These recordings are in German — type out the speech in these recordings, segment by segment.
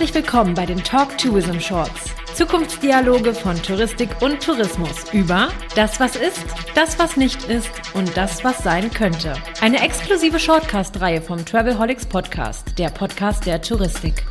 Herzlich willkommen bei den Talk Tourism Shorts. Zukunftsdialoge von Touristik und Tourismus über das, was ist, das, was nicht ist und das, was sein könnte. Eine exklusive Shortcast-Reihe vom Travelholics Podcast, der Podcast der Touristik.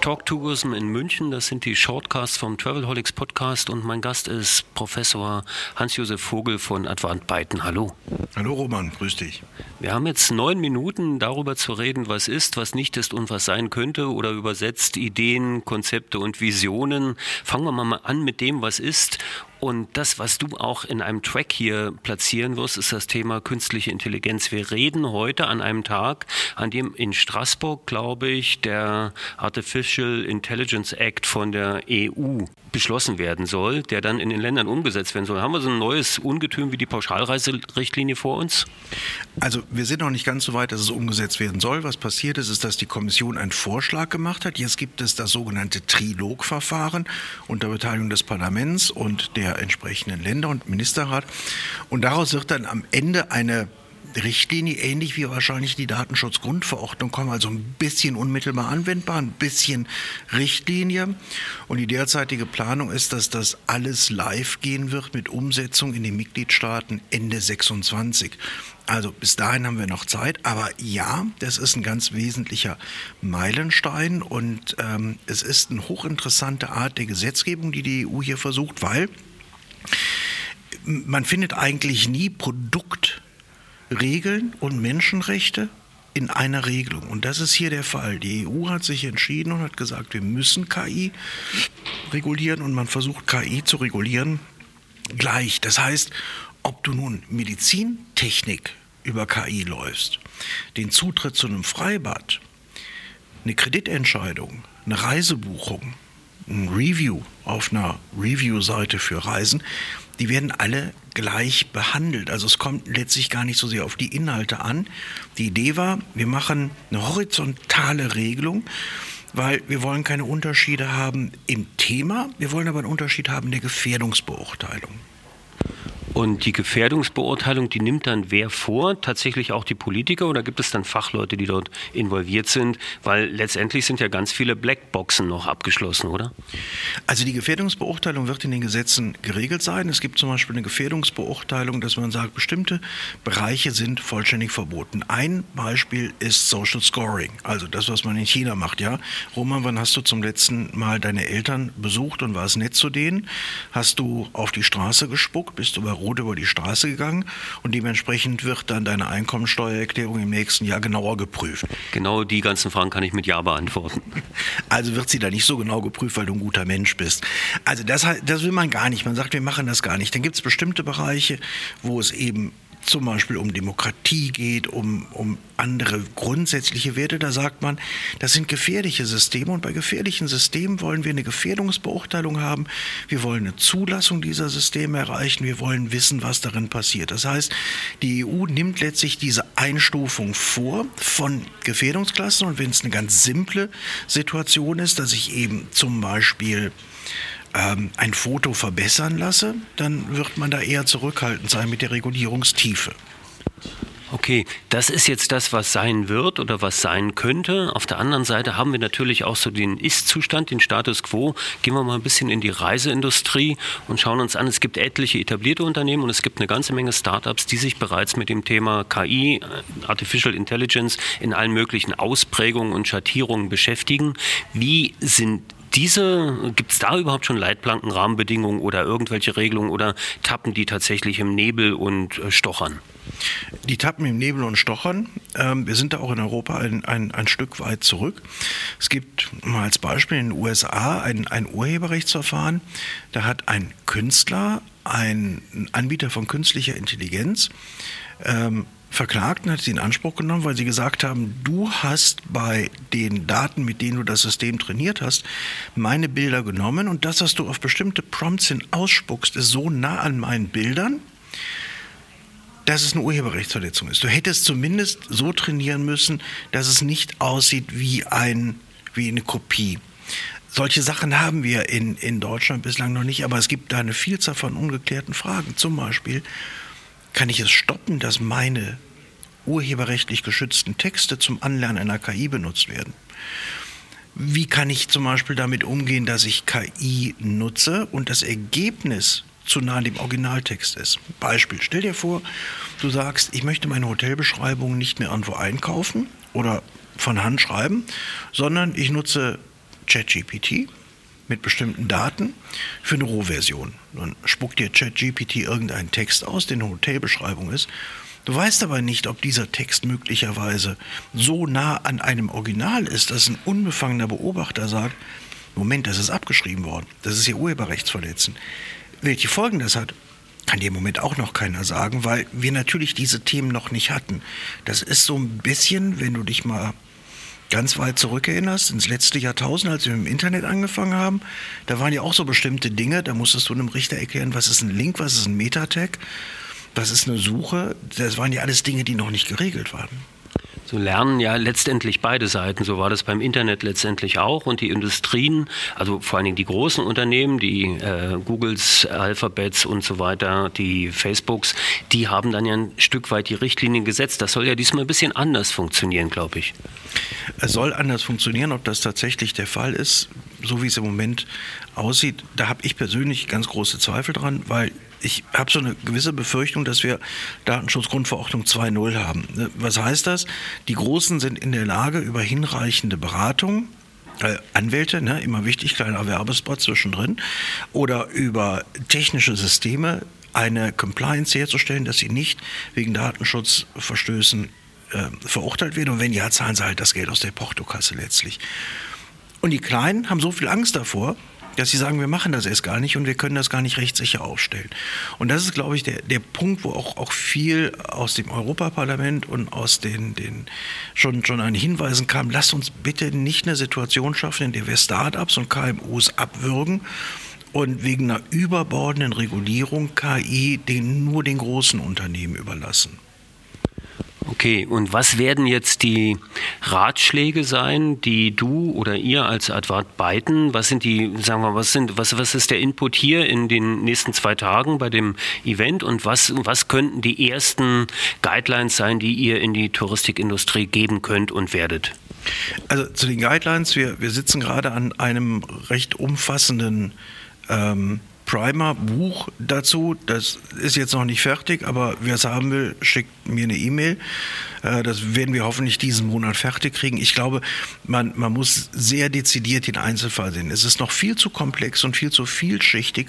Talk Tourism in München. Das sind die Shortcasts vom Travelholics Podcast und mein Gast ist Professor Hans-Josef Vogel von Advant Beiten. Hallo. Hallo Roman, grüß dich. Wir haben jetzt neun Minuten darüber zu reden, was ist, was nicht ist und was sein könnte oder übersetzt Ideen, Konzepte und Visionen. Fangen wir mal an mit dem, was ist und das, was du auch in einem Track hier platzieren wirst, ist das Thema künstliche Intelligenz. Wir reden heute an einem Tag, an dem in Straßburg, glaube ich, der Artificial Intelligence Act von der EU beschlossen werden soll, der dann in den Ländern umgesetzt werden soll. Haben wir so ein neues Ungetüm wie die Pauschalreiserichtlinie vor uns? Also wir sind noch nicht ganz so weit, dass es umgesetzt werden soll. Was passiert ist, ist, dass die Kommission einen Vorschlag gemacht hat. Jetzt gibt es das sogenannte Trilogverfahren unter Beteiligung des Parlaments und der entsprechenden Länder und Ministerrat. Und daraus wird dann am Ende eine Richtlinie, ähnlich wie wahrscheinlich die Datenschutzgrundverordnung, kommen, also ein bisschen unmittelbar anwendbar, ein bisschen Richtlinie. Und die derzeitige Planung ist, dass das alles live gehen wird mit Umsetzung in den Mitgliedstaaten Ende 26. Also bis dahin haben wir noch Zeit, aber ja, das ist ein ganz wesentlicher Meilenstein und ähm, es ist eine hochinteressante Art der Gesetzgebung, die die EU hier versucht, weil man findet eigentlich nie Produkt Regeln und Menschenrechte in einer Regelung. Und das ist hier der Fall. Die EU hat sich entschieden und hat gesagt, wir müssen KI regulieren und man versucht KI zu regulieren gleich. Das heißt, ob du nun Medizintechnik über KI läufst, den Zutritt zu einem Freibad, eine Kreditentscheidung, eine Reisebuchung, ein Review auf einer Review-Seite für Reisen, die werden alle gleich behandelt. Also es kommt letztlich gar nicht so sehr auf die Inhalte an. Die Idee war, wir machen eine horizontale Regelung, weil wir wollen keine Unterschiede haben im Thema, wir wollen aber einen Unterschied haben in der Gefährdungsbeurteilung. Und die Gefährdungsbeurteilung, die nimmt dann wer vor? Tatsächlich auch die Politiker oder gibt es dann Fachleute, die dort involviert sind? Weil letztendlich sind ja ganz viele Blackboxen noch abgeschlossen, oder? Also die Gefährdungsbeurteilung wird in den Gesetzen geregelt sein. Es gibt zum Beispiel eine Gefährdungsbeurteilung, dass man sagt, bestimmte Bereiche sind vollständig verboten. Ein Beispiel ist Social Scoring, also das, was man in China macht. Ja, Roman, wann hast du zum letzten Mal deine Eltern besucht und war es nett zu denen? Hast du auf die Straße gespuckt? Bist du bei Rot über die Straße gegangen und dementsprechend wird dann deine Einkommensteuererklärung im nächsten Jahr genauer geprüft. Genau die ganzen Fragen kann ich mit Ja beantworten. Also wird sie da nicht so genau geprüft, weil du ein guter Mensch bist. Also das, das will man gar nicht. Man sagt, wir machen das gar nicht. Dann gibt es bestimmte Bereiche, wo es eben zum Beispiel um Demokratie geht, um, um andere grundsätzliche Werte, da sagt man, das sind gefährliche Systeme und bei gefährlichen Systemen wollen wir eine Gefährdungsbeurteilung haben, wir wollen eine Zulassung dieser Systeme erreichen, wir wollen wissen, was darin passiert. Das heißt, die EU nimmt letztlich diese Einstufung vor von Gefährdungsklassen und wenn es eine ganz simple Situation ist, dass ich eben zum Beispiel ähm, ein Foto verbessern lasse, dann wird man da eher zurückhaltend sein mit der Regulierungstiefe. Okay, das ist jetzt das, was sein wird oder was sein könnte. Auf der anderen Seite haben wir natürlich auch so den Ist-Zustand, den Status quo. Gehen wir mal ein bisschen in die Reiseindustrie und schauen uns an. Es gibt etliche etablierte Unternehmen und es gibt eine ganze Menge Startups, die sich bereits mit dem Thema KI, äh, Artificial Intelligence, in allen möglichen Ausprägungen und Schattierungen beschäftigen. Wie sind diese, gibt es da überhaupt schon Leitplanken, Rahmenbedingungen oder irgendwelche Regelungen oder tappen die tatsächlich im Nebel und äh, stochern? Die tappen im Nebel und stochern. Ähm, wir sind da auch in Europa ein, ein, ein Stück weit zurück. Es gibt mal als Beispiel in den USA ein, ein Urheberrechtsverfahren. Da hat ein Künstler, ein Anbieter von künstlicher Intelligenz, ähm, Verklagten hat sie in Anspruch genommen, weil sie gesagt haben, du hast bei den Daten, mit denen du das System trainiert hast, meine Bilder genommen und das, was du auf bestimmte Prompts hin ausspuckst, ist so nah an meinen Bildern, dass es eine Urheberrechtsverletzung ist. Du hättest zumindest so trainieren müssen, dass es nicht aussieht wie, ein, wie eine Kopie. Solche Sachen haben wir in, in Deutschland bislang noch nicht, aber es gibt da eine Vielzahl von ungeklärten Fragen. Zum Beispiel, kann ich es stoppen, dass meine urheberrechtlich geschützten Texte zum Anlernen einer KI benutzt werden. Wie kann ich zum Beispiel damit umgehen, dass ich KI nutze und das Ergebnis zu nah dem Originaltext ist? Beispiel, stell dir vor, du sagst, ich möchte meine Hotelbeschreibung nicht mehr irgendwo einkaufen oder von Hand schreiben, sondern ich nutze ChatGPT mit bestimmten Daten für eine Rohversion. Dann spuckt dir ChatGPT irgendeinen Text aus, der eine Hotelbeschreibung ist. Du weißt aber nicht, ob dieser Text möglicherweise so nah an einem Original ist, dass ein unbefangener Beobachter sagt, Moment, das ist abgeschrieben worden, das ist ja urheberrechtsverletzend. Welche Folgen das hat, kann dir im Moment auch noch keiner sagen, weil wir natürlich diese Themen noch nicht hatten. Das ist so ein bisschen, wenn du dich mal ganz weit zurückerinnerst, ins letzte Jahrtausend, als wir mit dem Internet angefangen haben, da waren ja auch so bestimmte Dinge, da musstest du einem Richter erklären, was ist ein Link, was ist ein Metatag was ist eine Suche? Das waren ja alles Dinge, die noch nicht geregelt waren. So lernen ja letztendlich beide Seiten. So war das beim Internet letztendlich auch. Und die Industrien, also vor allen Dingen die großen Unternehmen, die äh, Googles, Alphabets und so weiter, die Facebooks, die haben dann ja ein Stück weit die Richtlinien gesetzt. Das soll ja diesmal ein bisschen anders funktionieren, glaube ich. Es soll anders funktionieren. Ob das tatsächlich der Fall ist, so wie es im Moment aussieht, da habe ich persönlich ganz große Zweifel dran, weil ich habe so eine gewisse Befürchtung, dass wir Datenschutzgrundverordnung 2.0 haben. Ne, was heißt das? Die Großen sind in der Lage, über hinreichende Beratung, äh, Anwälte, ne, immer wichtig, kleiner Werbespot zwischendrin, oder über technische Systeme eine Compliance herzustellen, dass sie nicht wegen Datenschutzverstößen äh, verurteilt werden. Und wenn ja, zahlen sie halt das Geld aus der Portokasse letztlich. Und die Kleinen haben so viel Angst davor, dass sie sagen, wir machen das erst gar nicht und wir können das gar nicht rechtssicher aufstellen. Und das ist, glaube ich, der, der Punkt, wo auch, auch viel aus dem Europaparlament und aus den, den schon, schon an Hinweisen kam, lasst uns bitte nicht eine Situation schaffen, in der wir Start-ups und KMUs abwürgen und wegen einer überbordenden Regulierung KI den, nur den großen Unternehmen überlassen. Okay, und was werden jetzt die Ratschläge sein, die du oder ihr als Advart Beiten, was sind die, sagen wir, was sind, was, was ist der Input hier in den nächsten zwei Tagen bei dem Event und was, was könnten die ersten Guidelines sein, die ihr in die Touristikindustrie geben könnt und werdet? Also zu den Guidelines, wir, wir sitzen gerade an einem recht umfassenden ähm, Primer-Buch dazu. Das ist jetzt noch nicht fertig, aber wer es haben will, schickt mir eine E-Mail. Äh, das werden wir hoffentlich diesen Monat fertig kriegen. Ich glaube, man, man muss sehr dezidiert den Einzelfall sehen. Es ist noch viel zu komplex und viel zu vielschichtig,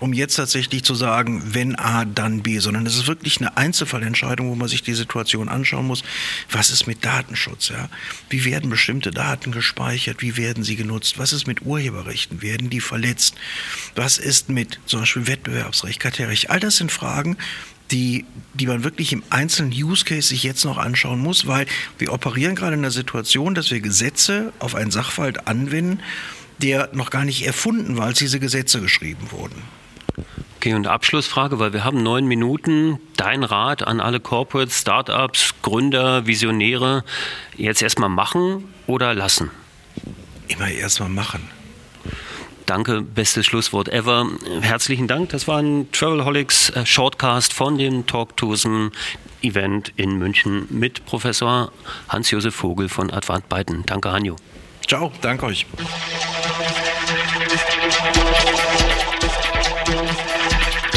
um jetzt tatsächlich zu sagen, wenn A, dann B, sondern es ist wirklich eine Einzelfallentscheidung, wo man sich die Situation anschauen muss. Was ist mit Datenschutz? Ja? Wie werden bestimmte Daten gespeichert? Wie werden sie genutzt? Was ist mit Urheberrechten? Werden die verletzt? Was ist mit zum Beispiel Wettbewerbsrecht, Kartellrecht? All das sind Fragen, die, die man wirklich im einzelnen Use Case sich jetzt noch anschauen muss, weil wir operieren gerade in der Situation, dass wir Gesetze auf einen Sachverhalt anwenden, der noch gar nicht erfunden war, als diese Gesetze geschrieben wurden. Okay, und Abschlussfrage, weil wir haben neun Minuten. Dein Rat an alle Corporates, Startups, Gründer, Visionäre, jetzt erstmal machen oder lassen? Immer erstmal machen. Danke, bestes Schlusswort ever. Herzlichen Dank. Das war ein Travelholics äh, Shortcast von dem Talk Tourism Event in München mit Professor Hans-Josef Vogel von Advant Byton. Danke, Hanjo. Ciao, danke euch.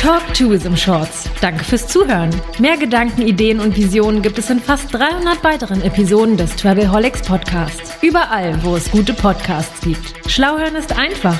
Talk Tourism Shorts. Danke fürs Zuhören. Mehr Gedanken, Ideen und Visionen gibt es in fast 300 weiteren Episoden des Travelholics Podcasts. Überall, wo es gute Podcasts gibt. Schlauhören ist einfach.